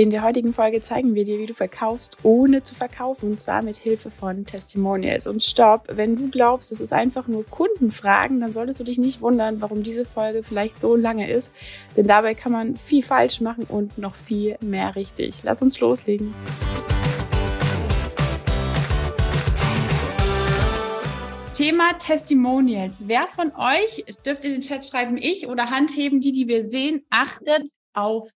In der heutigen Folge zeigen wir dir, wie du verkaufst, ohne zu verkaufen, und zwar mit Hilfe von Testimonials. Und stopp, wenn du glaubst, es ist einfach nur Kundenfragen, dann solltest du dich nicht wundern, warum diese Folge vielleicht so lange ist, denn dabei kann man viel falsch machen und noch viel mehr richtig. Lass uns loslegen. Thema Testimonials. Wer von euch, dürft in den Chat schreiben, ich oder handheben, die, die wir sehen, achtet auf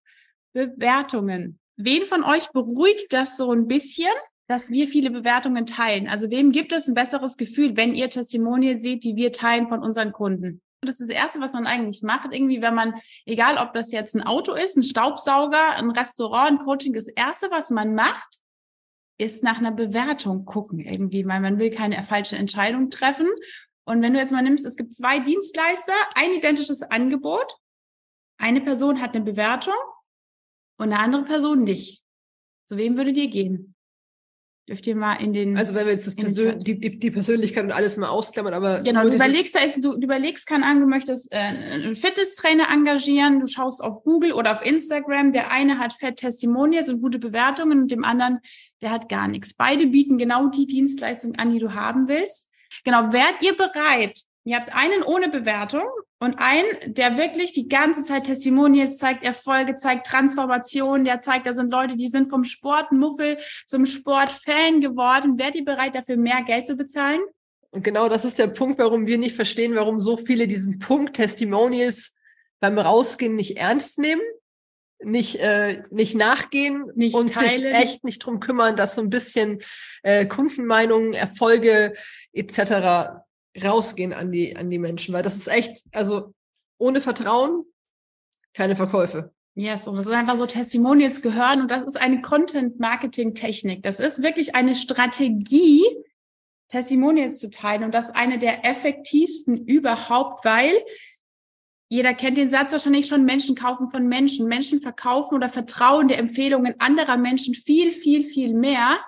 Bewertungen. Wen von euch beruhigt das so ein bisschen, dass wir viele Bewertungen teilen? Also wem gibt es ein besseres Gefühl, wenn ihr Testimonial seht, die wir teilen von unseren Kunden? Das ist das Erste, was man eigentlich macht. Irgendwie, wenn man, egal ob das jetzt ein Auto ist, ein Staubsauger, ein Restaurant, ein Coaching, das Erste, was man macht, ist nach einer Bewertung gucken irgendwie, weil man will keine falsche Entscheidung treffen. Und wenn du jetzt mal nimmst, es gibt zwei Dienstleister, ein identisches Angebot. Eine Person hat eine Bewertung und eine andere Person nicht. Zu wem würdet ihr gehen? Dürft ihr mal in den. Also wenn wir jetzt das Persön die, die, die, Persönlichkeit und alles mal ausklammern, aber. Genau, du überlegst, da ist, du, du überlegst, kann an, du möchtest äh, einen Fitnesstrainer engagieren, du schaust auf Google oder auf Instagram, der eine hat Fett Testimonials und gute Bewertungen und dem anderen, der hat gar nichts. Beide bieten genau die Dienstleistung an, die du haben willst. Genau, wärt ihr bereit, Ihr habt einen ohne Bewertung und einen, der wirklich die ganze Zeit Testimonials zeigt, Erfolge zeigt, Transformation, der zeigt, da sind Leute, die sind vom Sportmuffel zum Sportfan geworden. Werdet ihr bereit, dafür mehr Geld zu bezahlen? Und genau das ist der Punkt, warum wir nicht verstehen, warum so viele diesen Punkt Testimonials beim Rausgehen nicht ernst nehmen, nicht, äh, nicht nachgehen nicht und teilen. sich echt nicht drum kümmern, dass so ein bisschen äh, Kundenmeinungen, Erfolge etc rausgehen an die, an die Menschen, weil das ist echt, also ohne Vertrauen keine Verkäufe. Yes, und das ist einfach so Testimonials gehören und das ist eine Content-Marketing-Technik. Das ist wirklich eine Strategie, Testimonials zu teilen und das ist eine der effektivsten überhaupt, weil jeder kennt den Satz wahrscheinlich schon, Menschen kaufen von Menschen. Menschen verkaufen oder vertrauen der Empfehlungen anderer Menschen viel, viel, viel mehr,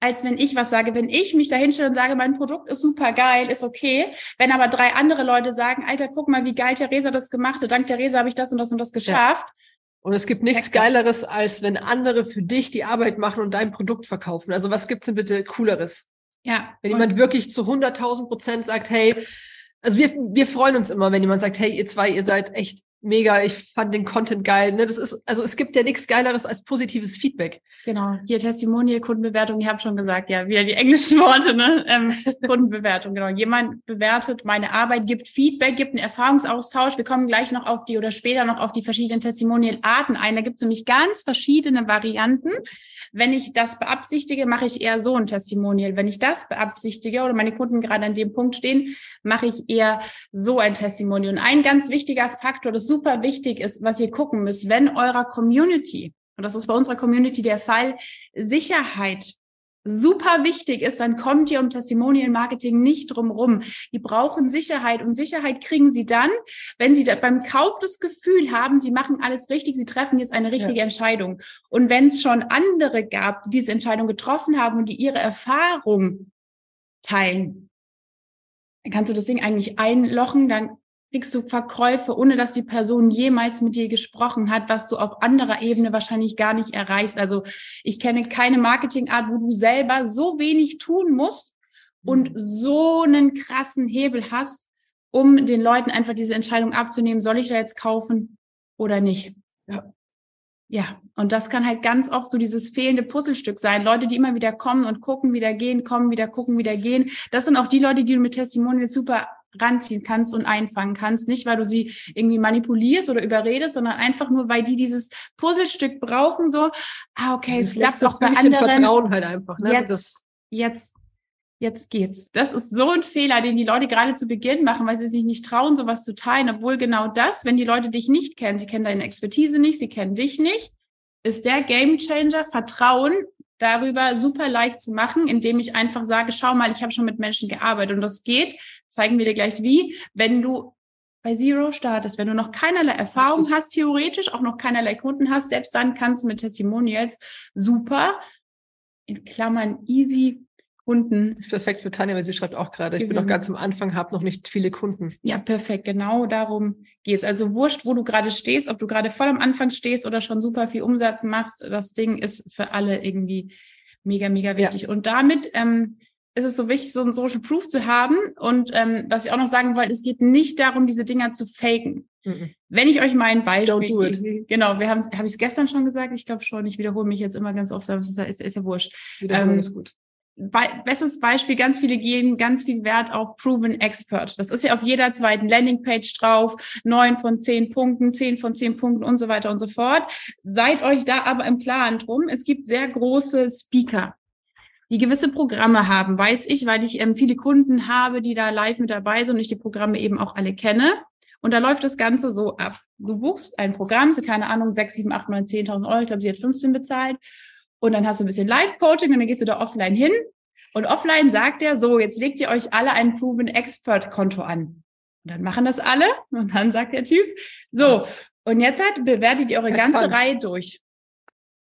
als wenn ich was sage. Wenn ich mich da hinstelle und sage, mein Produkt ist super geil, ist okay. Wenn aber drei andere Leute sagen, Alter, guck mal, wie geil Theresa das gemacht hat. Dank Theresa habe ich das und das und das geschafft. Ja. Und es gibt nichts Geileres, als wenn andere für dich die Arbeit machen und dein Produkt verkaufen. Also was gibt's denn bitte Cooleres? Ja. Wenn jemand wirklich zu 100.000 Prozent sagt, hey, also wir, wir freuen uns immer, wenn jemand sagt, hey, ihr zwei, ihr seid echt mega, ich fand den Content geil. Ne? Das ist, also es gibt ja nichts Geileres als positives Feedback. Genau. Hier Testimonial, Kundenbewertung, ich habe schon gesagt, ja, wieder die englischen Worte, ne? Ähm, Kundenbewertung, genau. Jemand bewertet meine Arbeit, gibt Feedback, gibt einen Erfahrungsaustausch. Wir kommen gleich noch auf die oder später noch auf die verschiedenen Testimonial-Arten ein. Da gibt es nämlich ganz verschiedene Varianten. Wenn ich das beabsichtige, mache ich eher so ein Testimonial. Wenn ich das beabsichtige oder meine Kunden gerade an dem Punkt stehen, mache ich eher so ein Testimonial. Und ein ganz wichtiger Faktor, das super wichtig ist, was ihr gucken müsst, wenn eurer Community und das ist bei unserer Community der Fall, Sicherheit super wichtig ist, dann kommt ihr um Testimonial Marketing nicht drum rum. Die brauchen Sicherheit und Sicherheit kriegen sie dann, wenn sie da beim Kauf das Gefühl haben, sie machen alles richtig, sie treffen jetzt eine richtige ja. Entscheidung. Und wenn es schon andere gab, die diese Entscheidung getroffen haben und die ihre Erfahrung teilen, dann kannst du das Ding eigentlich einlochen, dann kriegst du Verkäufe, ohne dass die Person jemals mit dir gesprochen hat, was du auf anderer Ebene wahrscheinlich gar nicht erreichst. Also ich kenne keine Marketingart, wo du selber so wenig tun musst und mhm. so einen krassen Hebel hast, um den Leuten einfach diese Entscheidung abzunehmen, soll ich da jetzt kaufen oder nicht. Ja. Ja, und das kann halt ganz oft so dieses fehlende Puzzlestück sein. Leute, die immer wieder kommen und gucken, wieder gehen, kommen, wieder gucken, wieder gehen. Das sind auch die Leute, die du mit Testimonials super ranziehen kannst und einfangen kannst. Nicht, weil du sie irgendwie manipulierst oder überredest, sondern einfach nur, weil die dieses Puzzlestück brauchen, so, ah, okay, es klappt doch bei anderen. Vertrauen halt einfach, ne? Jetzt, also jetzt, jetzt geht's. Das ist so ein Fehler, den die Leute gerade zu Beginn machen, weil sie sich nicht trauen, sowas zu teilen, obwohl genau das, wenn die Leute dich nicht kennen, sie kennen deine Expertise nicht, sie kennen dich nicht, ist der Gamechanger Vertrauen darüber super leicht zu machen, indem ich einfach sage, schau mal, ich habe schon mit Menschen gearbeitet und das geht, zeigen wir dir gleich wie, wenn du bei Zero startest, wenn du noch keinerlei Erfahrung Richtig. hast, theoretisch auch noch keinerlei Kunden hast, selbst dann kannst du mit Testimonials super, in Klammern easy, Kunden. Das ist perfekt für Tanja, weil sie schreibt auch gerade, ich bin noch ganz am Anfang, habe noch nicht viele Kunden. Ja, perfekt. Genau darum geht's. Also wurscht, wo du gerade stehst, ob du gerade voll am Anfang stehst oder schon super viel Umsatz machst, das Ding ist für alle irgendwie mega, mega wichtig. Ja. Und damit ähm, ist es so wichtig, so ein Social Proof zu haben. Und ähm, was ich auch noch sagen wollte, es geht nicht darum, diese Dinger zu faken. Mhm. Wenn ich euch ein Beispiel gebe, genau, wir haben, habe ich es gestern schon gesagt? Ich glaube schon, ich wiederhole mich jetzt immer ganz oft, aber es ist, ist, ist ja wurscht. Wiederholen ähm, ist gut. Be bestes Beispiel, ganz viele geben ganz viel Wert auf Proven Expert. Das ist ja auf jeder zweiten Landingpage drauf, neun von zehn Punkten, zehn von zehn Punkten und so weiter und so fort. Seid euch da aber im Klaren drum. Es gibt sehr große Speaker die gewisse Programme haben, weiß ich, weil ich ähm, viele Kunden habe, die da live mit dabei sind und ich die Programme eben auch alle kenne. Und da läuft das Ganze so ab. Du buchst ein Programm für, keine Ahnung, 6, 7, 8, 9, 10.000 Euro. Ich glaube, sie hat 15 bezahlt. Und dann hast du ein bisschen Live-Coaching und dann gehst du da offline hin. Und offline sagt er so, jetzt legt ihr euch alle ein Proven Expert Konto an. Und dann machen das alle. Und dann sagt der Typ, so, und jetzt halt bewertet ihr eure ganze Reihe durch.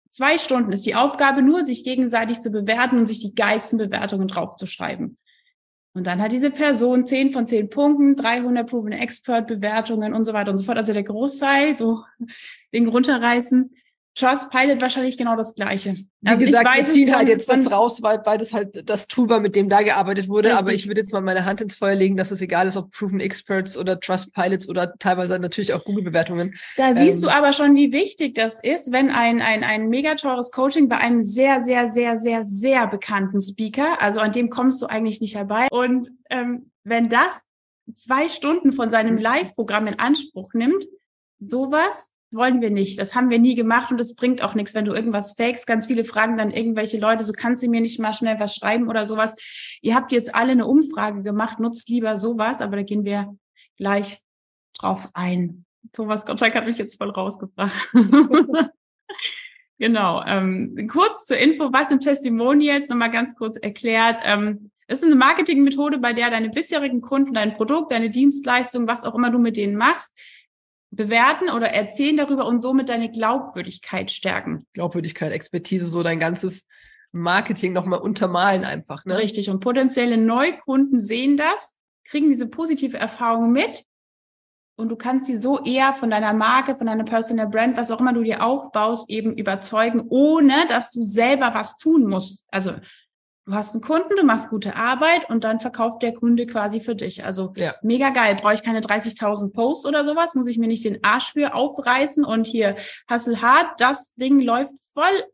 Zwei Stunden ist die Aufgabe nur, sich gegenseitig zu bewerten und sich die geilsten Bewertungen draufzuschreiben. Und dann hat diese Person 10 von 10 Punkten, 300 Proven Expert Bewertungen und so weiter und so fort. Also der Großteil, so Ding runterreißen. Trustpilot wahrscheinlich genau das Gleiche. Wie also gesagt, ich weiß, wir ziehen halt jetzt das raus, weil, weil das halt das Tool war, mit dem da gearbeitet wurde. Richtig. Aber ich würde jetzt mal meine Hand ins Feuer legen, dass es egal ist, ob Proven Experts oder Trustpilots oder teilweise natürlich auch Google-Bewertungen. Da ähm, siehst du aber schon, wie wichtig das ist, wenn ein, ein, ein mega teures Coaching bei einem sehr, sehr, sehr, sehr, sehr bekannten Speaker, also an dem kommst du eigentlich nicht herbei. Und ähm, wenn das zwei Stunden von seinem Live-Programm in Anspruch nimmt, sowas wollen wir nicht. Das haben wir nie gemacht und es bringt auch nichts, wenn du irgendwas fakest. Ganz viele fragen dann irgendwelche Leute, so kannst du mir nicht mal schnell was schreiben oder sowas. Ihr habt jetzt alle eine Umfrage gemacht, nutzt lieber sowas, aber da gehen wir gleich drauf ein. Thomas Gottschalk hat mich jetzt voll rausgebracht. genau. Ähm, kurz zur Info, was sind Testimonials? Nochmal ganz kurz erklärt. Ähm, es ist eine Marketingmethode, bei der deine bisherigen Kunden, dein Produkt, deine Dienstleistung, was auch immer du mit denen machst, bewerten oder erzählen darüber und somit deine Glaubwürdigkeit stärken. Glaubwürdigkeit, Expertise, so dein ganzes Marketing nochmal untermalen einfach. Ne? Richtig. Und potenzielle Neukunden sehen das, kriegen diese positive Erfahrung mit und du kannst sie so eher von deiner Marke, von deiner Personal Brand, was auch immer du dir aufbaust, eben überzeugen, ohne dass du selber was tun musst. Also Du hast einen Kunden, du machst gute Arbeit und dann verkauft der Kunde quasi für dich. Also ja. mega geil. Brauche ich keine 30.000 Posts oder sowas? Muss ich mir nicht den Arsch für aufreißen und hier Hustle hart. Das Ding läuft voll,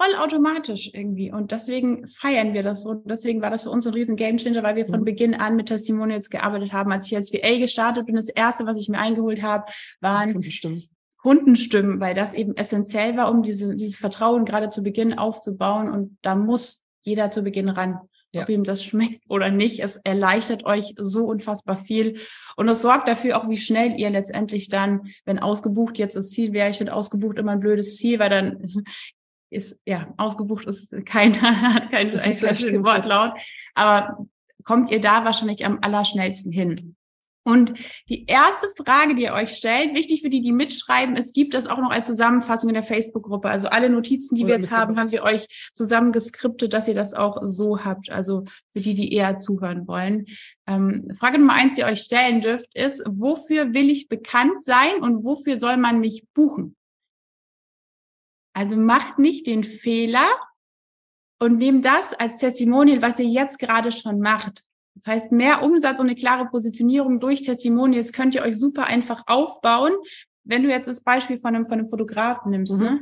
voll automatisch irgendwie. Und deswegen feiern wir das so. Deswegen war das für uns ein riesen Gamechanger, weil wir von mhm. Beginn an mit Testimonials gearbeitet haben. Als ich als VA gestartet bin, das erste, was ich mir eingeholt habe, waren Kundenstimmen, weil das eben essentiell war, um diese, dieses Vertrauen gerade zu Beginn aufzubauen. Und da muss jeder zu Beginn ran. Ja. Ob ihm das schmeckt oder nicht. Es erleichtert euch so unfassbar viel. Und es sorgt dafür auch, wie schnell ihr letztendlich dann, wenn ausgebucht jetzt das Ziel wäre, ich finde ausgebucht immer ein blödes Ziel, weil dann ist, ja, ausgebucht ist kein, kein, kein, kein Wortlaut. Aber kommt ihr da wahrscheinlich am allerschnellsten hin. Und die erste Frage, die ihr euch stellt, wichtig für die, die mitschreiben, es gibt das auch noch als Zusammenfassung in der Facebook-Gruppe. Also alle Notizen, die Oder wir jetzt haben, haben wir euch zusammen geskriptet, dass ihr das auch so habt. Also für die, die eher zuhören wollen. Ähm, Frage Nummer eins, die ihr euch stellen dürft, ist, wofür will ich bekannt sein und wofür soll man mich buchen? Also macht nicht den Fehler und nehmt das als Testimonial, was ihr jetzt gerade schon macht. Das heißt, mehr Umsatz und eine klare Positionierung durch Testimonials könnt ihr euch super einfach aufbauen, wenn du jetzt das Beispiel von einem, von einem Fotografen nimmst. Mhm. Ne?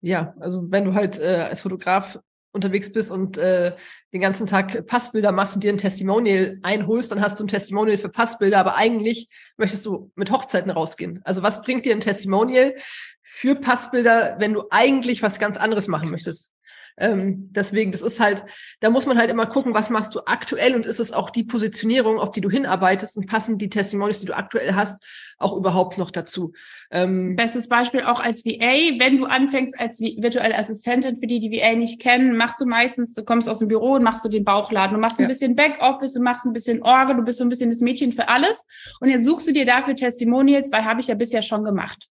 Ja, also wenn du halt äh, als Fotograf unterwegs bist und äh, den ganzen Tag Passbilder machst und dir ein Testimonial einholst, dann hast du ein Testimonial für Passbilder, aber eigentlich möchtest du mit Hochzeiten rausgehen. Also was bringt dir ein Testimonial für Passbilder, wenn du eigentlich was ganz anderes machen möchtest? Ähm, deswegen, das ist halt, da muss man halt immer gucken, was machst du aktuell und ist es auch die Positionierung, auf die du hinarbeitest und passen die Testimonials, die du aktuell hast, auch überhaupt noch dazu. Ähm, Bestes Beispiel auch als VA, wenn du anfängst als virtuelle Assistentin, für die die VA nicht kennen, machst du meistens, du kommst aus dem Büro und machst du den Bauchladen, du machst ja. ein bisschen Backoffice, du machst ein bisschen Orgel, du bist so ein bisschen das Mädchen für alles und jetzt suchst du dir dafür Testimonials, weil habe ich ja bisher schon gemacht.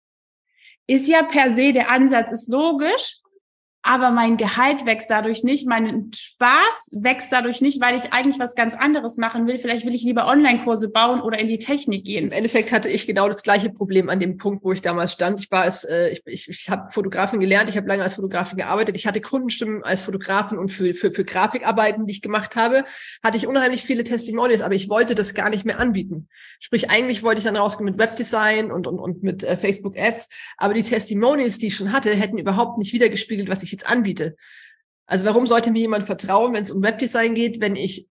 Ist ja per se, der Ansatz ist logisch, aber mein Gehalt wächst dadurch nicht, mein Spaß wächst dadurch nicht, weil ich eigentlich was ganz anderes machen will. Vielleicht will ich lieber Online-Kurse bauen oder in die Technik gehen. Im Endeffekt hatte ich genau das gleiche Problem an dem Punkt, wo ich damals stand. Ich war als, äh, ich, ich, ich habe Fotografin gelernt, ich habe lange als Fotografin gearbeitet, ich hatte Kundenstimmen als Fotografin und für, für, für Grafikarbeiten, die ich gemacht habe, hatte ich unheimlich viele Testimonials, aber ich wollte das gar nicht mehr anbieten. Sprich, eigentlich wollte ich dann rausgehen mit Webdesign und, und, und mit äh, Facebook Ads, aber die Testimonials, die ich schon hatte, hätten überhaupt nicht wiedergespiegelt, was ich jetzt anbiete. Also warum sollte mir jemand vertrauen, wenn es um Webdesign geht, wenn ich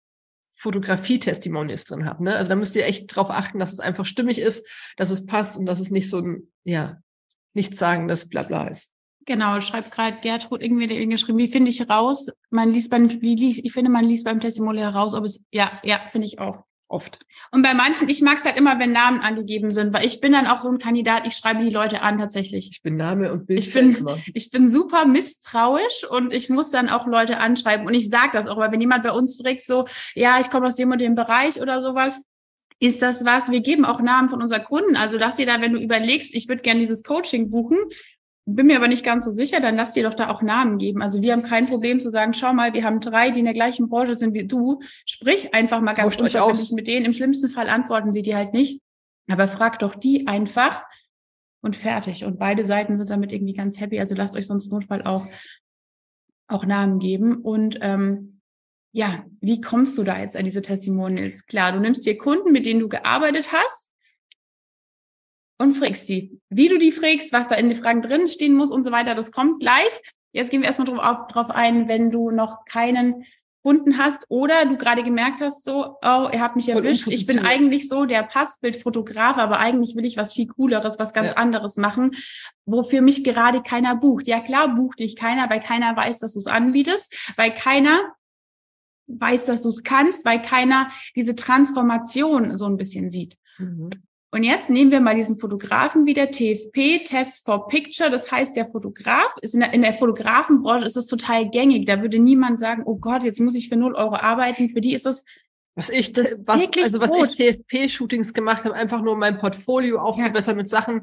Fotografie-Testimonials drin habe? Ne? Also da müsst ihr echt drauf achten, dass es einfach stimmig ist, dass es passt und dass es nicht so ein, ja, nichts sagen, das Blabla ist. Genau, schreibt gerade Gertrud irgendwie geschrieben, wie finde ich raus? Man liest beim, wie, ich finde, man liest beim Testimonial heraus, ob es, ja, ja, finde ich auch oft. Und bei manchen, ich mag es halt immer, wenn Namen angegeben sind, weil ich bin dann auch so ein Kandidat, ich schreibe die Leute an tatsächlich. Ich bin Name und Bild. Ich bin, ich bin super misstrauisch und ich muss dann auch Leute anschreiben und ich sage das auch, weil wenn jemand bei uns fragt so, ja, ich komme aus dem und dem Bereich oder sowas, ist das was? Wir geben auch Namen von unseren Kunden. Also lass dir da, wenn du überlegst, ich würde gerne dieses Coaching buchen, bin mir aber nicht ganz so sicher, dann lass dir doch da auch Namen geben. Also wir haben kein Problem zu sagen, schau mal, wir haben drei, die in der gleichen Branche sind wie du. Sprich einfach mal ganz unverbindlich mit denen. Im schlimmsten Fall antworten sie dir halt nicht. Aber frag doch die einfach und fertig. Und beide Seiten sind damit irgendwie ganz happy. Also lasst euch sonst Notfall auch, auch Namen geben. Und ähm, ja, wie kommst du da jetzt an diese Testimonials? Klar, du nimmst dir Kunden, mit denen du gearbeitet hast und fragst sie. Wie du die fragst, was da in den Fragen drin stehen muss und so weiter, das kommt gleich. Jetzt gehen wir erstmal drauf, drauf ein, wenn du noch keinen Kunden hast oder du gerade gemerkt hast, so, oh, ihr habt mich erwischt. Ich bin eigentlich so der Passbildfotograf, aber eigentlich will ich was viel Cooleres, was ganz ja. anderes machen, wofür mich gerade keiner bucht. Ja klar, bucht dich keiner, weil keiner weiß, dass du es anbietest, weil keiner weiß, dass du es kannst, weil keiner diese Transformation so ein bisschen sieht. Mhm. Und jetzt nehmen wir mal diesen Fotografen wieder, TFP, Test for Picture. Das heißt, der Fotograf ist in der, in der Fotografenbranche ist es total gängig. Da würde niemand sagen, oh Gott, jetzt muss ich für null Euro arbeiten. Für die ist es was ich, das was, also was ich TFP-Shootings gemacht habe, einfach nur mein Portfolio aufzubessern ja. mit Sachen,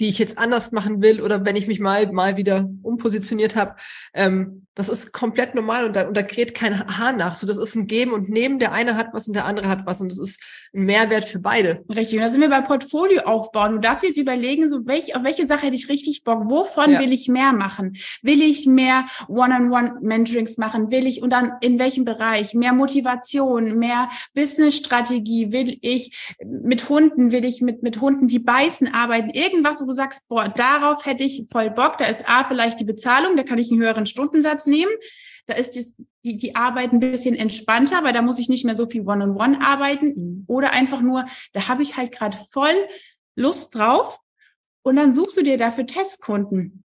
die ich jetzt anders machen will oder wenn ich mich mal mal wieder umpositioniert habe. Ähm, das ist komplett normal und da, und da kräht kein Haar nach. So, das ist ein Geben und Nehmen. Der eine hat was und der andere hat was und das ist ein Mehrwert für beide. Richtig. Und da sind wir beim Portfolio aufbauen. Du darfst jetzt überlegen, so welch, auf welche Sache hätte ich richtig Bock? Wovon ja. will ich mehr machen? Will ich mehr One-on-One-Mentorings machen? Will ich und dann in welchem Bereich? Mehr Motivation, mehr Business-Strategie? Will ich mit Hunden? Will ich mit, mit Hunden, die beißen, arbeiten? Irgendwas, wo du sagst, boah, darauf hätte ich voll Bock. Da ist A vielleicht die Bezahlung, da kann ich einen höheren Stundensatz nehmen. Da ist die, die, die Arbeit ein bisschen entspannter, weil da muss ich nicht mehr so viel One-on-One -on -one arbeiten. Oder einfach nur, da habe ich halt gerade voll Lust drauf. Und dann suchst du dir dafür Testkunden.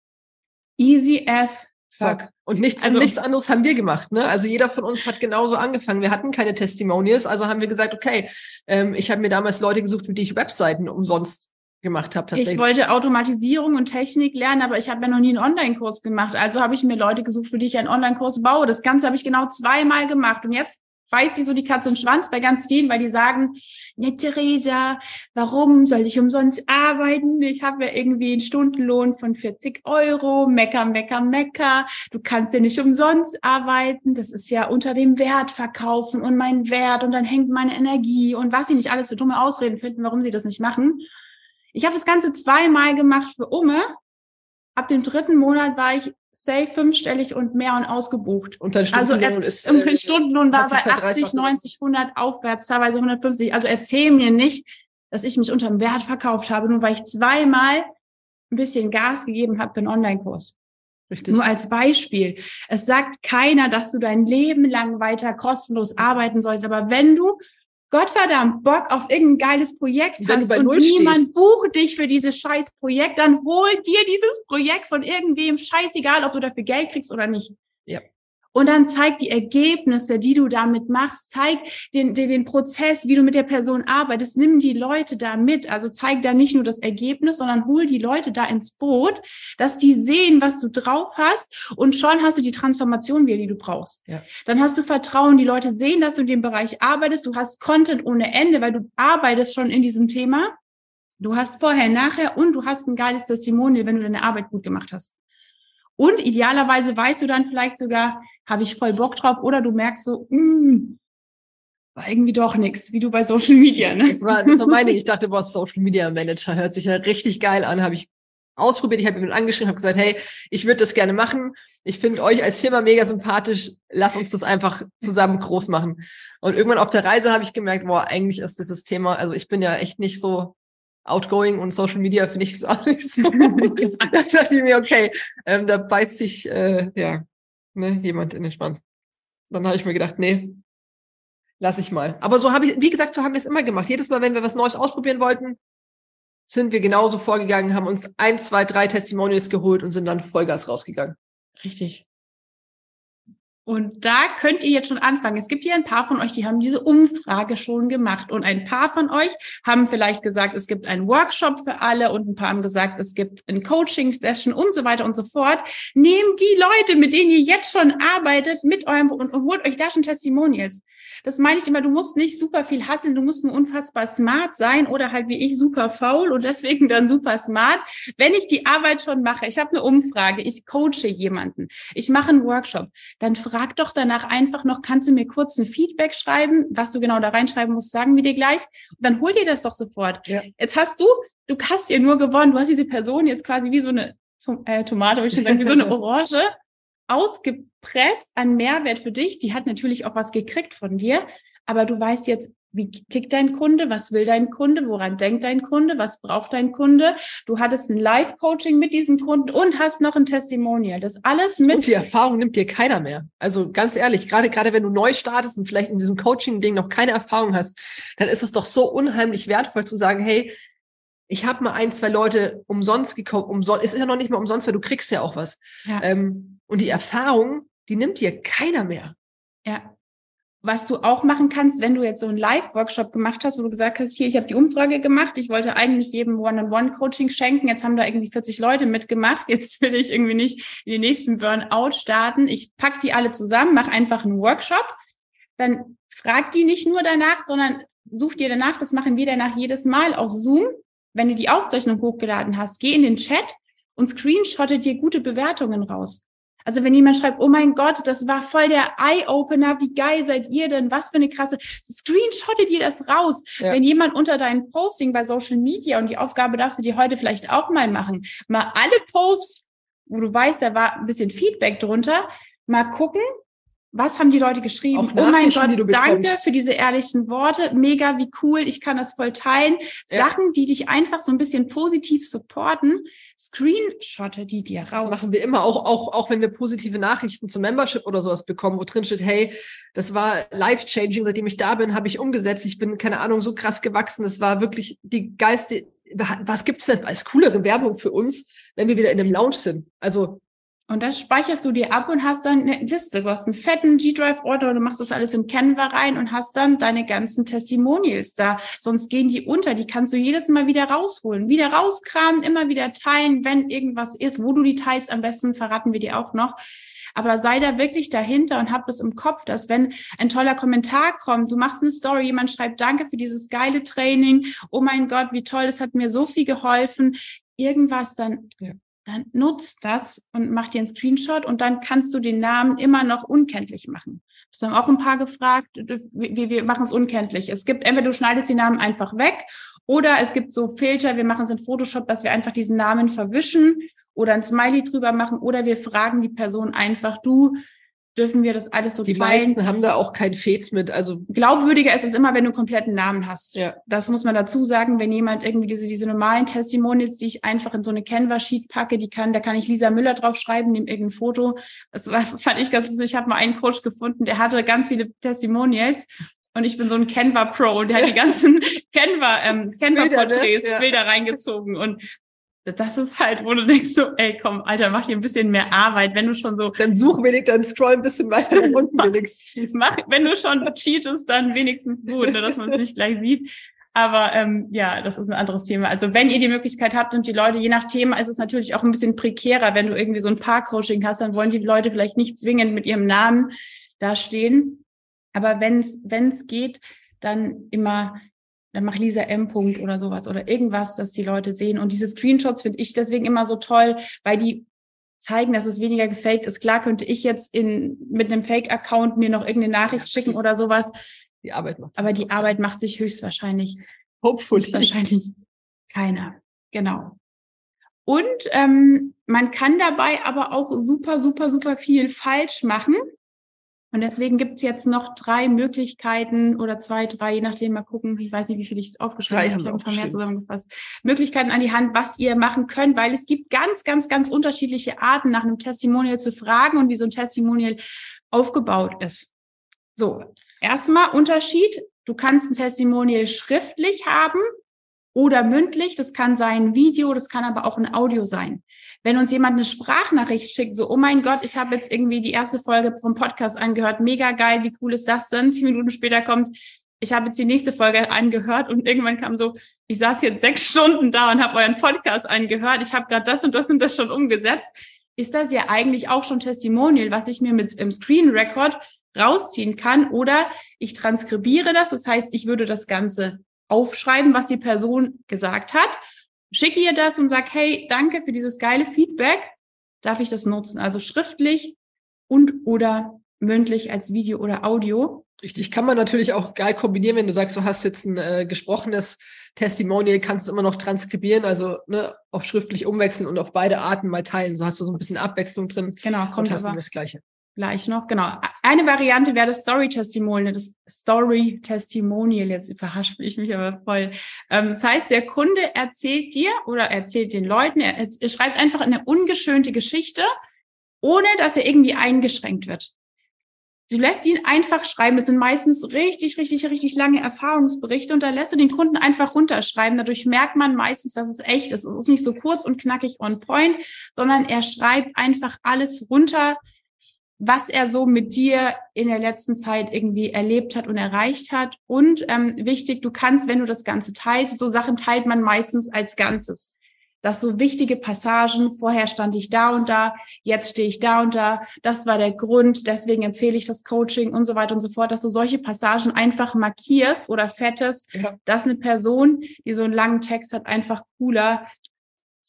Easy as fuck. Und nichts, also, nichts anderes haben wir gemacht. Ne? Also jeder von uns hat genauso angefangen. Wir hatten keine Testimonials, also haben wir gesagt, okay, ähm, ich habe mir damals Leute gesucht, für die ich Webseiten umsonst gemacht habe tatsächlich. Ich wollte Automatisierung und Technik lernen, aber ich habe ja noch nie einen Online-Kurs gemacht. Also habe ich mir Leute gesucht, für die ich einen Online-Kurs baue. Das Ganze habe ich genau zweimal gemacht. Und jetzt beißt sich so die Katze den Schwanz bei ganz vielen, weil die sagen, ne Theresa, warum soll ich umsonst arbeiten? Ich habe ja irgendwie einen Stundenlohn von 40 Euro, mecker, mecker, mecker. Du kannst ja nicht umsonst arbeiten. Das ist ja unter dem Wert verkaufen und mein Wert und dann hängt meine Energie und was sie nicht alles für dumme Ausreden finden, warum sie das nicht machen. Ich habe das Ganze zweimal gemacht für Umme. Ab dem dritten Monat war ich safe fünfstellig und mehr und ausgebucht. Und also Stundenlohn also ist äh, Stundenlohn da bei 80, 90, 100 aufwärts, teilweise 150. Also erzähl mir nicht, dass ich mich unterm Wert verkauft habe, nur weil ich zweimal ein bisschen Gas gegeben habe für einen Online-Kurs. Richtig. Nur als Beispiel. Es sagt keiner, dass du dein Leben lang weiter kostenlos arbeiten sollst. Aber wenn du Gottverdammt Bock auf irgendein geiles Projekt Wenn hast und niemand stehst. bucht dich für dieses scheiß Projekt, dann hol dir dieses Projekt von irgendwem, scheißegal, ob du dafür Geld kriegst oder nicht. Ja. Und dann zeig die Ergebnisse, die du damit machst, zeig den, den, den Prozess, wie du mit der Person arbeitest, nimm die Leute da mit. Also zeig da nicht nur das Ergebnis, sondern hol die Leute da ins Boot, dass die sehen, was du drauf hast und schon hast du die Transformation wieder, die du brauchst. Ja. Dann hast du Vertrauen, die Leute sehen, dass du in dem Bereich arbeitest, du hast Content ohne Ende, weil du arbeitest schon in diesem Thema. Du hast vorher, nachher und du hast ein geiles Testimonial, wenn du deine Arbeit gut gemacht hast. Und idealerweise weißt du dann vielleicht sogar, habe ich voll Bock drauf oder du merkst so, mh, mm, war irgendwie doch nichts, wie du bei Social Media, ne? Das war, meine, ich dachte, boah, Social Media Manager hört sich ja richtig geil an, habe ich ausprobiert, ich habe ihn angeschrieben, habe gesagt, hey, ich würde das gerne machen. Ich finde euch als Firma mega sympathisch. Lass uns das einfach zusammen groß machen. Und irgendwann auf der Reise habe ich gemerkt, boah, eigentlich ist dieses Thema, also ich bin ja echt nicht so outgoing und Social Media finde ich es auch nicht so. da dachte ich mir, okay, ähm, da beißt sich äh, ja ne, jemand in den Schwanz. Dann habe ich mir gedacht, nee, lass ich mal. Aber so habe ich, wie gesagt, so haben wir es immer gemacht. Jedes Mal, wenn wir was Neues ausprobieren wollten, sind wir genauso vorgegangen, haben uns ein, zwei, drei Testimonials geholt und sind dann Vollgas rausgegangen. Richtig. Und da könnt ihr jetzt schon anfangen. Es gibt hier ein paar von euch, die haben diese Umfrage schon gemacht. Und ein paar von euch haben vielleicht gesagt, es gibt einen Workshop für alle und ein paar haben gesagt, es gibt ein Coaching-Session und so weiter und so fort. Nehmt die Leute, mit denen ihr jetzt schon arbeitet, mit eurem und, und holt euch da schon Testimonials. Das meine ich immer, du musst nicht super viel hasseln, du musst nur unfassbar smart sein oder halt wie ich super faul und deswegen dann super smart. Wenn ich die Arbeit schon mache, ich habe eine Umfrage, ich coache jemanden, ich mache einen Workshop, dann frag doch danach einfach noch, kannst du mir kurz ein Feedback schreiben, was du genau da reinschreiben musst, sagen wir dir gleich. Und dann hol dir das doch sofort. Ja. Jetzt hast du, du hast ja nur gewonnen, du hast diese Person jetzt quasi wie so eine äh, Tomate, ich schon sagen, wie so eine Orange ausgepresst an Mehrwert für dich. Die hat natürlich auch was gekriegt von dir, aber du weißt jetzt, wie tickt dein Kunde, was will dein Kunde, woran denkt dein Kunde, was braucht dein Kunde. Du hattest ein Live-Coaching mit diesem Kunden und hast noch ein Testimonial. Das alles mit. Und die Erfahrung nimmt dir keiner mehr. Also ganz ehrlich, gerade gerade wenn du neu startest und vielleicht in diesem Coaching-Ding noch keine Erfahrung hast, dann ist es doch so unheimlich wertvoll zu sagen, hey, ich habe mal ein, zwei Leute umsonst gekauft. Umsonst, es ist ja noch nicht mal umsonst, weil du kriegst ja auch was. Ja. Ähm, und die Erfahrung, die nimmt dir keiner mehr. Ja. Was du auch machen kannst, wenn du jetzt so einen Live-Workshop gemacht hast, wo du gesagt hast, hier, ich habe die Umfrage gemacht, ich wollte eigentlich jedem One-on-One-Coaching schenken, jetzt haben da irgendwie 40 Leute mitgemacht, jetzt will ich irgendwie nicht in den nächsten Burnout starten. Ich pack die alle zusammen, mach einfach einen Workshop, dann frag die nicht nur danach, sondern such dir danach, das machen wir danach jedes Mal aus Zoom, wenn du die Aufzeichnung hochgeladen hast, geh in den Chat und screenshotte dir gute Bewertungen raus. Also wenn jemand schreibt, oh mein Gott, das war voll der Eye-Opener, wie geil seid ihr denn? Was für eine krasse, screenshotte dir das raus. Ja. Wenn jemand unter deinem Posting bei Social Media und die Aufgabe darfst du dir heute vielleicht auch mal machen, mal alle Posts, wo du weißt, da war ein bisschen Feedback drunter, mal gucken, was haben die Leute geschrieben? Auch oh mein Gott, danke für diese ehrlichen Worte. Mega, wie cool. Ich kann das voll teilen. Ja. Sachen, die dich einfach so ein bisschen positiv supporten. Screenshotte die dir raus. Das machen wir immer, auch, auch, auch wenn wir positive Nachrichten zum Membership oder sowas bekommen, wo drin steht, hey, das war life-changing, seitdem ich da bin, habe ich umgesetzt. Ich bin, keine Ahnung, so krass gewachsen. Das war wirklich die geilste, was gibt's denn als coolere Werbung für uns, wenn wir wieder in einem Lounge sind? Also, und das speicherst du dir ab und hast dann eine Liste. Du hast einen fetten G-Drive-Ordner, du machst das alles in Canva rein und hast dann deine ganzen Testimonials da. Sonst gehen die unter. Die kannst du jedes Mal wieder rausholen, wieder rauskramen, immer wieder teilen, wenn irgendwas ist. Wo du die teilst, am besten verraten wir dir auch noch. Aber sei da wirklich dahinter und hab das im Kopf, dass wenn ein toller Kommentar kommt, du machst eine Story, jemand schreibt Danke für dieses geile Training, oh mein Gott, wie toll, das hat mir so viel geholfen, irgendwas dann ja dann nutzt das und mach dir einen Screenshot und dann kannst du den Namen immer noch unkenntlich machen. Das haben auch ein paar gefragt, wir, wir machen es unkenntlich. Es gibt entweder du schneidest die Namen einfach weg oder es gibt so Filter, wir machen es in Photoshop, dass wir einfach diesen Namen verwischen oder ein Smiley drüber machen oder wir fragen die Person einfach, du, dürfen wir das alles so Die teilen. meisten haben da auch kein Fets mit. Also glaubwürdiger ist es immer, wenn du einen kompletten Namen hast. Ja. Das muss man dazu sagen, wenn jemand irgendwie diese, diese normalen Testimonials, die ich einfach in so eine Canva-Sheet packe, die kann, da kann ich Lisa Müller drauf schreiben, nehme irgendein Foto. Das war, fand ich ganz, ich habe mal einen Coach gefunden, der hatte ganz viele Testimonials und ich bin so ein Canva Pro und der hat die ganzen Canva ähm, Canva Porträts Bilder, ne? ja. Bilder reingezogen und das ist halt, wo du denkst so, ey, komm, Alter, mach dir ein bisschen mehr Arbeit, wenn du schon so. Dann such wenigstens, dann scroll ein bisschen weiter nach unten wenigstens. mach, wenn du schon cheatest, dann wenigstens gut, ne, dass man es nicht gleich sieht. Aber ähm, ja, das ist ein anderes Thema. Also wenn ihr die Möglichkeit habt und die Leute, je nach Thema ist es natürlich auch ein bisschen prekärer, wenn du irgendwie so ein Paar-Coaching hast, dann wollen die Leute vielleicht nicht zwingend mit ihrem Namen da stehen. Aber wenn es geht, dann immer dann mach Lisa M. Punkt oder sowas oder irgendwas, dass die Leute sehen. Und diese Screenshots finde ich deswegen immer so toll, weil die zeigen, dass es weniger gefaked ist. Klar könnte ich jetzt in, mit einem Fake-Account mir noch irgendeine Nachricht schicken oder sowas. Die Arbeit macht sich Aber die Arbeit macht sich höchstwahrscheinlich. Hopefully. Wahrscheinlich keiner. Genau. Und ähm, man kann dabei aber auch super, super, super viel falsch machen. Und deswegen gibt's jetzt noch drei Möglichkeiten oder zwei, drei, je nachdem mal gucken, ich weiß nicht, wie viel ich es aufgeschrieben habe, ich habe ein paar mehr zusammengefasst, Möglichkeiten an die Hand, was ihr machen könnt, weil es gibt ganz, ganz, ganz unterschiedliche Arten, nach einem Testimonial zu fragen und wie so ein Testimonial aufgebaut ist. So, erstmal Unterschied. Du kannst ein Testimonial schriftlich haben oder mündlich. Das kann sein Video, das kann aber auch ein Audio sein. Wenn uns jemand eine Sprachnachricht schickt, so, oh mein Gott, ich habe jetzt irgendwie die erste Folge vom Podcast angehört, mega geil, wie cool ist das denn? Zehn Minuten später kommt, ich habe jetzt die nächste Folge angehört und irgendwann kam so, ich saß jetzt sechs Stunden da und habe euren Podcast angehört, ich habe gerade das und das und das schon umgesetzt. Ist das ja eigentlich auch schon Testimonial, was ich mir mit im Screen Record rausziehen kann oder ich transkribiere das, das heißt, ich würde das Ganze aufschreiben, was die Person gesagt hat schicke ihr das und sag, hey, danke für dieses geile Feedback. Darf ich das nutzen? Also schriftlich und oder mündlich als Video oder Audio. Richtig, kann man natürlich auch geil kombinieren, wenn du sagst, du hast jetzt ein äh, gesprochenes Testimonial, kannst du immer noch transkribieren, also ne, auf schriftlich umwechseln und auf beide Arten mal teilen. So hast du so ein bisschen Abwechslung drin. Genau, kommt und hast aber. das Gleiche gleich noch. Genau. Eine Variante wäre das Story Testimonial, das Story Testimonial. Jetzt verhasche ich mich aber voll. Ähm, das heißt, der Kunde erzählt dir oder erzählt den Leuten, er, er schreibt einfach eine ungeschönte Geschichte, ohne dass er irgendwie eingeschränkt wird. Du lässt ihn einfach schreiben. Das sind meistens richtig, richtig, richtig lange Erfahrungsberichte und da lässt du den Kunden einfach runterschreiben. Dadurch merkt man meistens, dass es echt ist. Es ist nicht so kurz und knackig on point, sondern er schreibt einfach alles runter, was er so mit dir in der letzten Zeit irgendwie erlebt hat und erreicht hat. Und ähm, wichtig, du kannst, wenn du das Ganze teilst, so Sachen teilt man meistens als Ganzes. Dass so wichtige Passagen, vorher stand ich da und da, jetzt stehe ich da und da, das war der Grund, deswegen empfehle ich das Coaching und so weiter und so fort, dass du solche Passagen einfach markierst oder fettest, ja. dass eine Person, die so einen langen Text hat, einfach cooler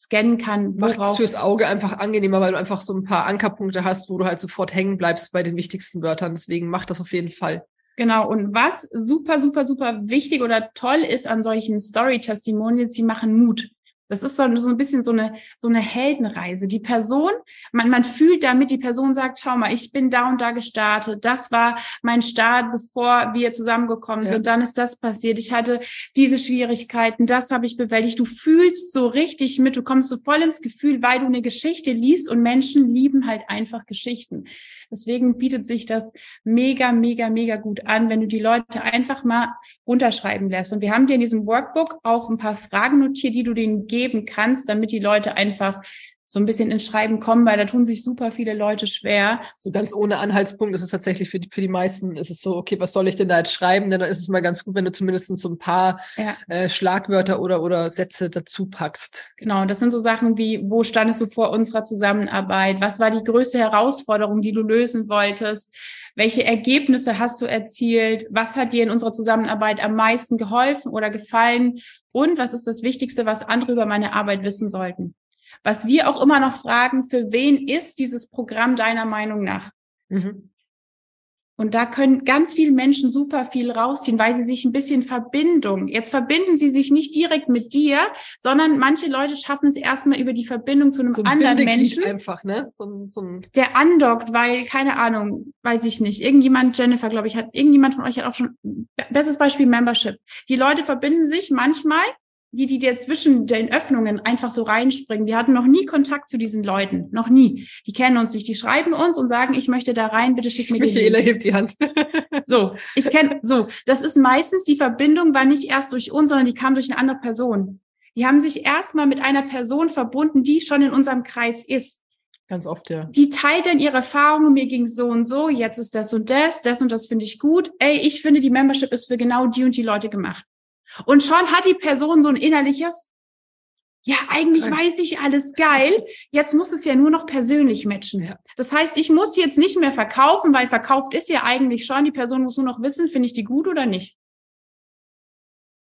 scannen kann. Macht es fürs Auge einfach angenehmer, weil du einfach so ein paar Ankerpunkte hast, wo du halt sofort hängen bleibst bei den wichtigsten Wörtern. Deswegen macht das auf jeden Fall. Genau. Und was super, super, super wichtig oder toll ist an solchen Story-Testimonials, sie machen Mut. Das ist so, so ein bisschen so eine, so eine Heldenreise. Die Person, man, man fühlt damit, die Person sagt, schau mal, ich bin da und da gestartet. Das war mein Start, bevor wir zusammengekommen ja. sind. Dann ist das passiert. Ich hatte diese Schwierigkeiten. Das habe ich bewältigt. Du fühlst so richtig mit. Du kommst so voll ins Gefühl, weil du eine Geschichte liest und Menschen lieben halt einfach Geschichten. Deswegen bietet sich das mega, mega, mega gut an, wenn du die Leute einfach mal runterschreiben lässt. Und wir haben dir in diesem Workbook auch ein paar Fragen notiert, die du denen geben kannst, damit die Leute einfach so ein bisschen ins Schreiben kommen, weil da tun sich super viele Leute schwer. So ganz ohne Anhaltspunkt ist es tatsächlich für die, für die meisten, ist es so, okay, was soll ich denn da jetzt schreiben? Denn dann ist es mal ganz gut, wenn du zumindest so ein paar ja. äh, Schlagwörter oder, oder Sätze dazu packst. Genau, das sind so Sachen wie, wo standest du vor unserer Zusammenarbeit? Was war die größte Herausforderung, die du lösen wolltest? Welche Ergebnisse hast du erzielt? Was hat dir in unserer Zusammenarbeit am meisten geholfen oder gefallen? Und was ist das Wichtigste, was andere über meine Arbeit wissen sollten? Was wir auch immer noch fragen, für wen ist dieses Programm deiner Meinung nach? Mhm. Und da können ganz viele Menschen super viel rausziehen, weil sie sich ein bisschen Verbindung, jetzt verbinden sie sich nicht direkt mit dir, sondern manche Leute schaffen es erstmal über die Verbindung zu einem so ein anderen Menschen. einfach, ne? So, so ein der andockt, weil, keine Ahnung, weiß ich nicht. Irgendjemand, Jennifer, glaube ich, hat, irgendjemand von euch hat auch schon, bestes Beispiel Membership. Die Leute verbinden sich manchmal die, die dir zwischen den Öffnungen einfach so reinspringen. Wir hatten noch nie Kontakt zu diesen Leuten. Noch nie. Die kennen uns nicht. Die schreiben uns und sagen, ich möchte da rein, bitte schick mir die Michaela hebt die Hand. so, ich kenne, so. Das ist meistens, die Verbindung war nicht erst durch uns, sondern die kam durch eine andere Person. Die haben sich erstmal mit einer Person verbunden, die schon in unserem Kreis ist. Ganz oft, ja. Die teilt dann ihre Erfahrungen, mir ging so und so, jetzt ist das und das, das und das finde ich gut. Ey, ich finde, die Membership ist für genau die und die Leute gemacht. Und schon hat die Person so ein innerliches, ja, eigentlich weiß ich alles geil. Jetzt muss es ja nur noch persönlich matchen. Das heißt, ich muss jetzt nicht mehr verkaufen, weil verkauft ist ja eigentlich schon. Die Person muss nur noch wissen, finde ich die gut oder nicht.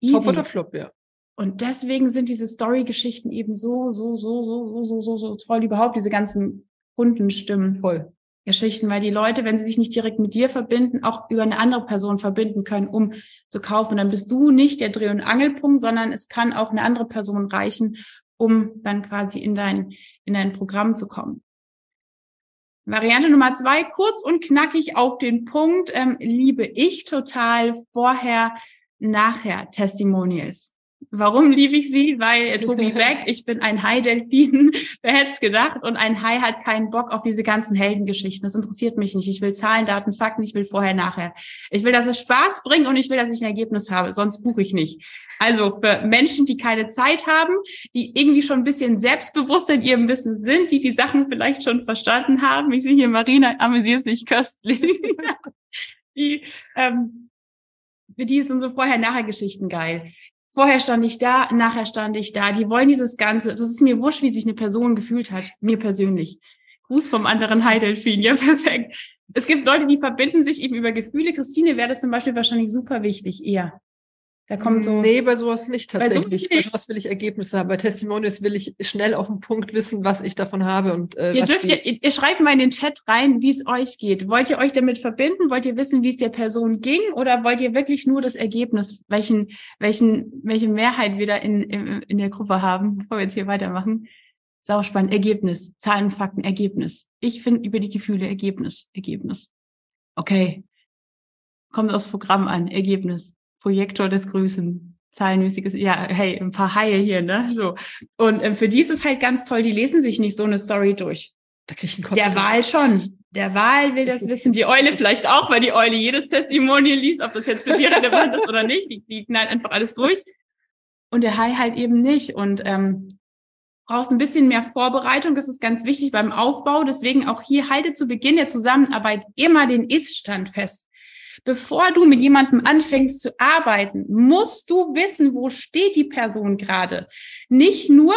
Easy. Top oder Flop, ja. Und deswegen sind diese Story-Geschichten eben so, so, so, so, so, so, so, so toll. Überhaupt diese ganzen Kundenstimmen. Voll. Geschichten, weil die Leute, wenn sie sich nicht direkt mit dir verbinden, auch über eine andere Person verbinden können, um zu kaufen. Dann bist du nicht der Dreh- und Angelpunkt, sondern es kann auch eine andere Person reichen, um dann quasi in dein, in dein Programm zu kommen. Variante Nummer zwei, kurz und knackig auf den Punkt, ähm, liebe ich total vorher, nachher Testimonials. Warum liebe ich sie? Weil Tobi Beck, ich bin ein Hai-Delfin, wer hätte es gedacht? Und ein Hai hat keinen Bock auf diese ganzen Heldengeschichten. Das interessiert mich nicht. Ich will Zahlen, Daten, Fakten, ich will vorher, nachher. Ich will, dass es Spaß bringt und ich will, dass ich ein Ergebnis habe, sonst buche ich nicht. Also für Menschen, die keine Zeit haben, die irgendwie schon ein bisschen selbstbewusst in ihrem Wissen sind, die die Sachen vielleicht schon verstanden haben. Ich sehe hier, Marina amüsiert sich köstlich. die, ähm, für die sind so vorher-nachher-Geschichten geil. Vorher stand ich da, nachher stand ich da. Die wollen dieses Ganze. Das ist mir wurscht, wie sich eine Person gefühlt hat. Mir persönlich. Gruß vom anderen Heidelfin. Ja, perfekt. Es gibt Leute, die verbinden sich eben über Gefühle. Christine wäre das zum Beispiel wahrscheinlich super wichtig, eher. Da kommt so. Nee, bei sowas nicht tatsächlich. Bei, sowas, bei sowas will ich Ergebnisse haben. Bei Testimonials will ich schnell auf den Punkt wissen, was ich davon habe und äh, ihr dürft ihr, ihr schreibt mal in den Chat rein, wie es euch geht. Wollt ihr euch damit verbinden? Wollt ihr wissen, wie es der Person ging? Oder wollt ihr wirklich nur das Ergebnis, welchen, welchen, welche Mehrheit wir da in, in, in der Gruppe haben, bevor wir jetzt hier weitermachen? Sau spannend. Ergebnis. Zahlen, Fakten, Ergebnis. Ich finde über die Gefühle Ergebnis, Ergebnis. Okay. Kommt aufs Programm an. Ergebnis. Projektor des Grüßen. Zahlenmäßiges, ja, hey, ein paar Haie hier, ne? So. Und äh, für die ist es halt ganz toll, die lesen sich nicht so eine Story durch. Da krieg ich einen Kopf. Der Wahl schon. Der Wahl will das wissen. Die Eule vielleicht auch, weil die Eule jedes Testimonial liest, ob das jetzt für sie relevant ist oder nicht. Die, die knallt einfach alles durch. Und der Hai halt eben nicht. Und ähm, brauchst ein bisschen mehr Vorbereitung. Das ist ganz wichtig beim Aufbau. Deswegen auch hier halte zu Beginn der Zusammenarbeit immer den Ist-Stand fest. Bevor du mit jemandem anfängst zu arbeiten, musst du wissen, wo steht die Person gerade. Nicht nur,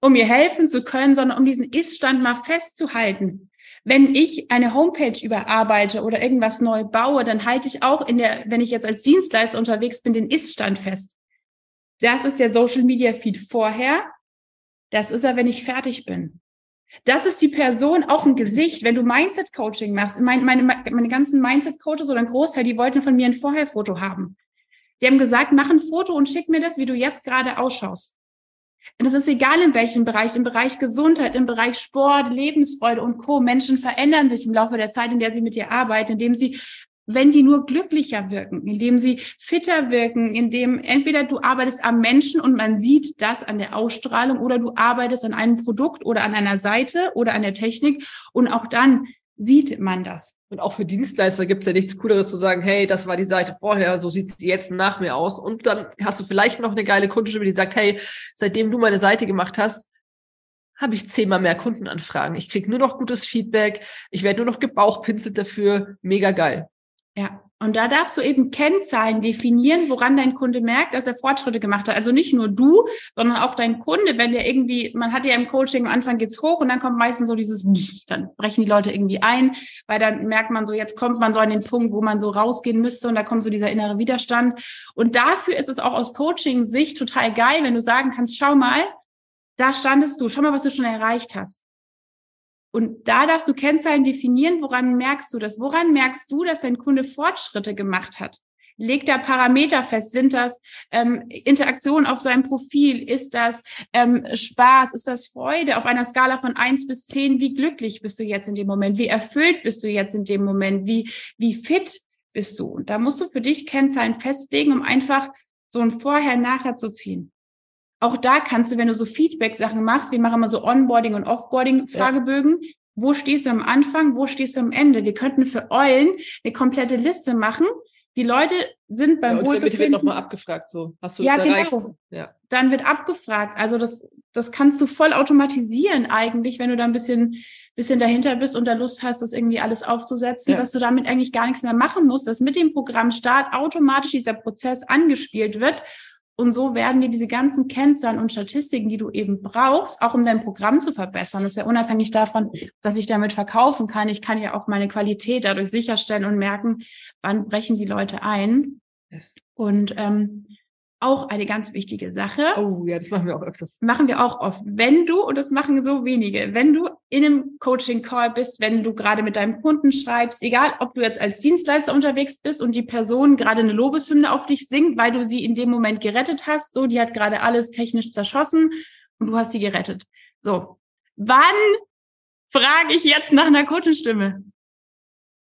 um ihr helfen zu können, sondern um diesen Ist-Stand mal festzuhalten. Wenn ich eine Homepage überarbeite oder irgendwas neu baue, dann halte ich auch in der, wenn ich jetzt als Dienstleister unterwegs bin, den Ist-Stand fest. Das ist der Social Media Feed vorher. Das ist er, wenn ich fertig bin. Das ist die Person auch ein Gesicht. Wenn du Mindset-Coaching machst, meine, meine, meine ganzen Mindset-Coaches oder ein Großteil, die wollten von mir ein Vorherfoto haben. Die haben gesagt, mach ein Foto und schick mir das, wie du jetzt gerade ausschaust. Und es ist egal in welchem Bereich, im Bereich Gesundheit, im Bereich Sport, Lebensfreude und Co. Menschen verändern sich im Laufe der Zeit, in der sie mit dir arbeiten, indem sie wenn die nur glücklicher wirken, indem sie fitter wirken, indem entweder du arbeitest am Menschen und man sieht das an der Ausstrahlung oder du arbeitest an einem Produkt oder an einer Seite oder an der Technik und auch dann sieht man das. Und auch für Dienstleister gibt es ja nichts Cooleres zu sagen, hey, das war die Seite vorher, so sieht sie jetzt nach mir aus. Und dann hast du vielleicht noch eine geile Kundenstimme, die sagt, hey, seitdem du meine Seite gemacht hast, habe ich zehnmal mehr Kundenanfragen. Ich krieg nur noch gutes Feedback, ich werde nur noch gebauchpinselt dafür, mega geil. Ja, und da darfst du eben Kennzahlen definieren, woran dein Kunde merkt, dass er Fortschritte gemacht hat. Also nicht nur du, sondern auch dein Kunde, wenn der irgendwie, man hat ja im Coaching am Anfang geht's hoch und dann kommt meistens so dieses, dann brechen die Leute irgendwie ein, weil dann merkt man so, jetzt kommt man so an den Punkt, wo man so rausgehen müsste und da kommt so dieser innere Widerstand. Und dafür ist es auch aus Coaching-Sicht total geil, wenn du sagen kannst, schau mal, da standest du, schau mal, was du schon erreicht hast. Und da darfst du Kennzahlen definieren, woran merkst du das? Woran merkst du, dass dein Kunde Fortschritte gemacht hat? Legt er Parameter fest? Sind das ähm, Interaktionen auf seinem Profil? Ist das ähm, Spaß? Ist das Freude? Auf einer Skala von eins bis zehn, wie glücklich bist du jetzt in dem Moment? Wie erfüllt bist du jetzt in dem Moment? Wie, wie fit bist du? Und da musst du für dich Kennzahlen festlegen, um einfach so ein Vorher-Nachher zu ziehen auch da kannst du, wenn du so Feedback-Sachen machst, wir machen immer so Onboarding und Offboarding-Fragebögen, ja. wo stehst du am Anfang, wo stehst du am Ende? Wir könnten für Eulen eine komplette Liste machen. Die Leute sind beim ja, und Wohlbefinden. wird nochmal abgefragt, so. Hast du ja, genau. erreicht? Ja. Dann wird abgefragt. Also das, das kannst du voll automatisieren eigentlich, wenn du da ein bisschen, bisschen dahinter bist und da Lust hast, das irgendwie alles aufzusetzen, ja. dass du damit eigentlich gar nichts mehr machen musst, dass mit dem Programmstart automatisch dieser Prozess angespielt wird und so werden dir diese ganzen Kennzahlen und Statistiken, die du eben brauchst, auch um dein Programm zu verbessern. Das ist ja unabhängig davon, dass ich damit verkaufen kann. Ich kann ja auch meine Qualität dadurch sicherstellen und merken, wann brechen die Leute ein. Yes. Und ähm, auch eine ganz wichtige Sache. Oh ja, das machen wir auch öfters. Machen wir auch oft. Wenn du, und das machen so wenige, wenn du in einem Coaching-Call bist, wenn du gerade mit deinem Kunden schreibst, egal ob du jetzt als Dienstleister unterwegs bist und die Person gerade eine Lobeshymne auf dich singt, weil du sie in dem Moment gerettet hast, so, die hat gerade alles technisch zerschossen und du hast sie gerettet. So. Wann frage ich jetzt nach einer Kundenstimme?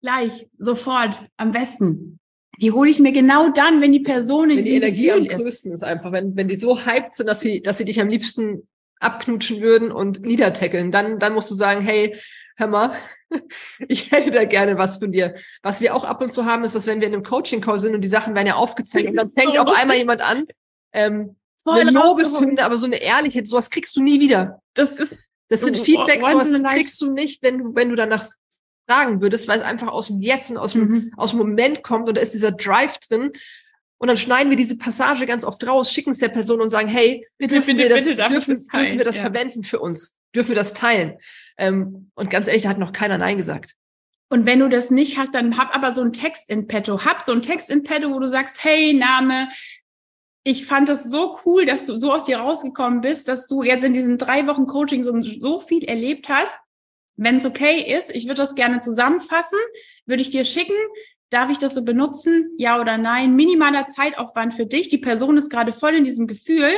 Gleich, sofort, am besten. Die hole ich mir genau dann, wenn die Person in wenn die Energie am größten ist. ist einfach, wenn, wenn die so hyped sind, dass sie, dass sie dich am liebsten abknutschen würden und niedertackeln, dann, dann musst du sagen, hey, hör mal, ich hätte da gerne was von dir. Was wir auch ab und zu haben, ist, dass wenn wir in einem Coaching-Call sind und die Sachen werden ja aufgezeigt und dann fängt auf einmal jemand an, ähm, Voll eine Lobeshymne, aber so eine ehrliche, sowas kriegst du nie wieder. Das ist, das sind Feedbacks, sowas kriegst du nicht, wenn du, wenn du danach fragen würdest, weil es einfach aus dem Jetzt und aus dem, mhm. aus dem Moment kommt und da ist dieser Drive drin. Und dann schneiden wir diese Passage ganz oft raus, schicken es der Person und sagen, hey, bitte, dürfen bitte, wir das, bitte, dürfen, dürfen wir das ja. verwenden für uns? Dürfen wir das teilen? Ähm, und ganz ehrlich, da hat noch keiner Nein gesagt. Und wenn du das nicht hast, dann hab aber so einen Text in petto. Hab so einen Text in petto, wo du sagst, hey, Name, ich fand das so cool, dass du so aus dir rausgekommen bist, dass du jetzt in diesen drei Wochen Coaching so, so viel erlebt hast. Wenn es okay ist, ich würde das gerne zusammenfassen, würde ich dir schicken. Darf ich das so benutzen? Ja oder nein? Minimaler Zeitaufwand für dich. Die Person ist gerade voll in diesem Gefühl.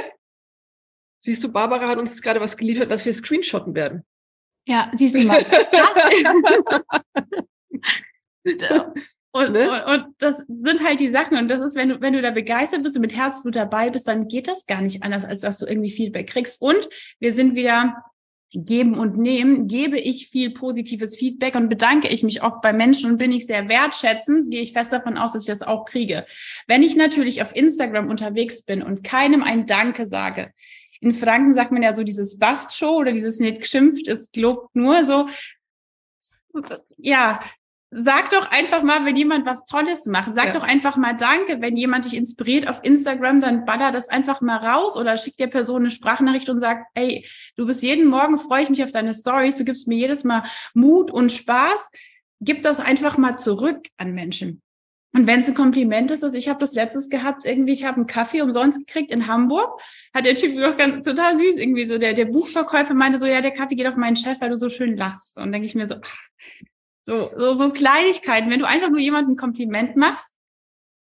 Siehst du, Barbara hat uns gerade was geliefert, was wir screenshotten werden. Ja, siehst du mal. Und, ne? und, und, das sind halt die Sachen. Und das ist, wenn du, wenn du da begeistert bist und mit Herzblut dabei bist, dann geht das gar nicht anders, als dass du irgendwie Feedback kriegst. Und wir sind wieder geben und nehmen. Gebe ich viel positives Feedback und bedanke ich mich oft bei Menschen und bin ich sehr wertschätzend, gehe ich fest davon aus, dass ich das auch kriege. Wenn ich natürlich auf Instagram unterwegs bin und keinem ein Danke sage, in Franken sagt man ja so dieses Bast-Show oder dieses nicht geschimpft, es gelobt nur so. Ja, Sag doch einfach mal, wenn jemand was Tolles macht. Sag ja. doch einfach mal Danke. Wenn jemand dich inspiriert auf Instagram, dann baller das einfach mal raus oder schick der Person eine Sprachnachricht und sag, ey, du bist jeden Morgen, freue ich mich auf deine Stories, du gibst mir jedes Mal Mut und Spaß. Gib das einfach mal zurück an Menschen. Und wenn es ein Kompliment ist, also ich habe das letztes gehabt, irgendwie, ich habe einen Kaffee umsonst gekriegt in Hamburg, hat der Typ noch ganz total süß irgendwie so, der, der Buchverkäufer meinte so, ja, der Kaffee geht auf meinen Chef, weil du so schön lachst. Und denke ich mir so, ach, so, so, so Kleinigkeiten, wenn du einfach nur jemandem ein Kompliment machst,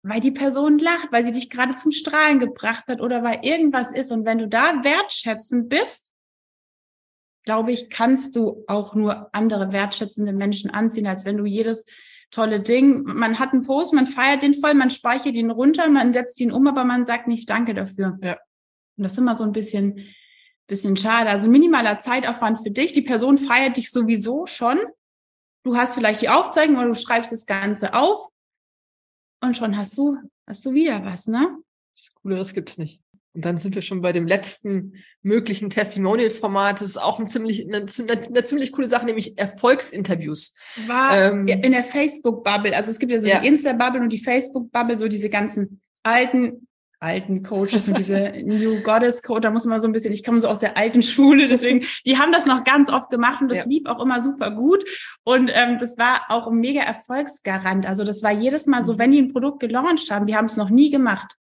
weil die Person lacht, weil sie dich gerade zum Strahlen gebracht hat oder weil irgendwas ist. Und wenn du da wertschätzend bist, glaube ich, kannst du auch nur andere wertschätzende Menschen anziehen, als wenn du jedes tolle Ding, man hat einen Post, man feiert den voll, man speichert ihn runter, man setzt ihn um, aber man sagt nicht Danke dafür. Ja. Und das ist immer so ein bisschen, bisschen schade. Also minimaler Zeitaufwand für dich. Die Person feiert dich sowieso schon. Du hast vielleicht die Aufzeichnung oder du schreibst das Ganze auf und schon hast du, hast du wieder was, ne? Das Cooleres gibt's nicht. Und dann sind wir schon bei dem letzten möglichen Testimonial-Format. Das ist auch ein ziemlich, eine, eine, ziemlich coole Sache, nämlich Erfolgsinterviews. War ähm, in der Facebook-Bubble. Also es gibt ja so ja. die Insta-Bubble und die Facebook-Bubble, so diese ganzen alten alten Coaches und diese New Goddess Coach, da muss man so ein bisschen, ich komme so aus der alten Schule, deswegen, die haben das noch ganz oft gemacht und das ja. lief auch immer super gut. Und ähm, das war auch ein mega Erfolgsgarant. Also das war jedes Mal so, mhm. wenn die ein Produkt gelauncht haben, wir haben es noch nie gemacht.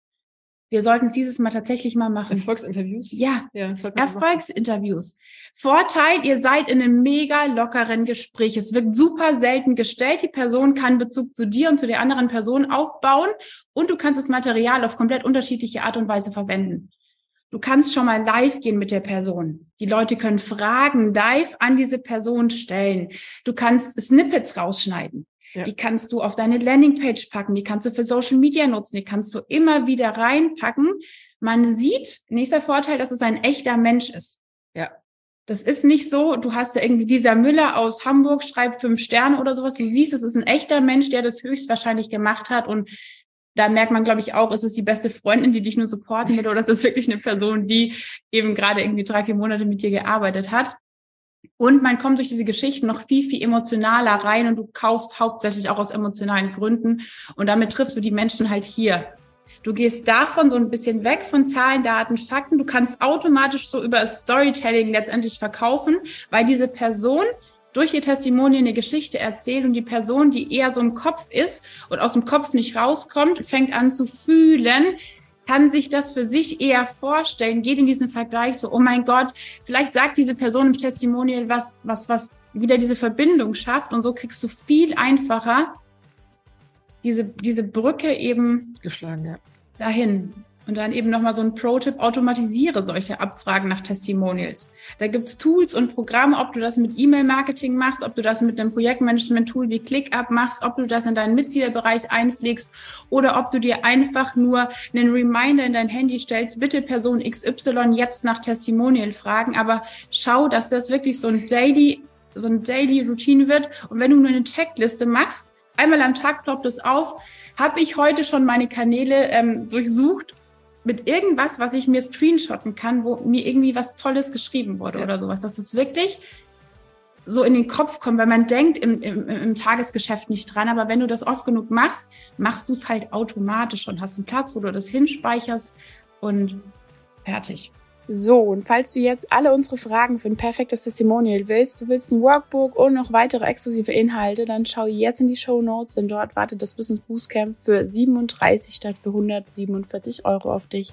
Wir sollten es dieses Mal tatsächlich mal machen. Erfolgsinterviews? Ja, ja Erfolgsinterviews. Vorteil, ihr seid in einem mega lockeren Gespräch. Es wird super selten gestellt. Die Person kann Bezug zu dir und zu der anderen Person aufbauen und du kannst das Material auf komplett unterschiedliche Art und Weise verwenden. Du kannst schon mal live gehen mit der Person. Die Leute können Fragen live an diese Person stellen. Du kannst Snippets rausschneiden. Ja. Die kannst du auf deine Landingpage packen, die kannst du für Social Media nutzen, die kannst du immer wieder reinpacken. Man sieht, nächster Vorteil, dass es ein echter Mensch ist. Ja. Das ist nicht so, du hast ja irgendwie dieser Müller aus Hamburg schreibt fünf Sterne oder sowas. Du siehst, es ist ein echter Mensch, der das höchstwahrscheinlich gemacht hat und da merkt man, glaube ich, auch, ist es die beste Freundin, die dich nur supporten will, oder ist es wirklich eine Person, die eben gerade irgendwie drei, vier Monate mit dir gearbeitet hat. Und man kommt durch diese Geschichten noch viel, viel emotionaler rein und du kaufst hauptsächlich auch aus emotionalen Gründen. Und damit triffst du die Menschen halt hier. Du gehst davon so ein bisschen weg von Zahlen, Daten, Fakten. Du kannst automatisch so über Storytelling letztendlich verkaufen, weil diese Person durch ihr Testimonial eine Geschichte erzählt und die Person, die eher so im Kopf ist und aus dem Kopf nicht rauskommt, fängt an zu fühlen, kann sich das für sich eher vorstellen, geht in diesen Vergleich so, oh mein Gott, vielleicht sagt diese Person im Testimonial was, was, was wieder diese Verbindung schafft und so kriegst du viel einfacher diese, diese Brücke eben geschlagen, ja. dahin. Und dann eben nochmal so ein Pro-Tipp, automatisiere solche Abfragen nach Testimonials. Da gibt's Tools und Programme, ob du das mit E-Mail-Marketing machst, ob du das mit einem Projektmanagement-Tool wie ClickUp machst, ob du das in deinen Mitgliederbereich einpflegst oder ob du dir einfach nur einen Reminder in dein Handy stellst, bitte Person XY jetzt nach Testimonial fragen, aber schau, dass das wirklich so ein Daily, so ein Daily Routine wird. Und wenn du nur eine Checkliste machst, einmal am Tag ploppt es auf, habe ich heute schon meine Kanäle ähm, durchsucht mit irgendwas, was ich mir screenshotten kann, wo mir irgendwie was Tolles geschrieben wurde ja. oder sowas. Dass es wirklich so in den Kopf kommt, weil man denkt im, im, im Tagesgeschäft nicht dran. Aber wenn du das oft genug machst, machst du es halt automatisch und hast einen Platz, wo du das hinspeicherst und fertig. So, und falls du jetzt alle unsere Fragen für ein perfektes Testimonial willst, du willst ein Workbook und noch weitere exklusive Inhalte, dann schau jetzt in die Show Notes, denn dort wartet das Business Boostcamp für 37 statt für 147 Euro auf dich.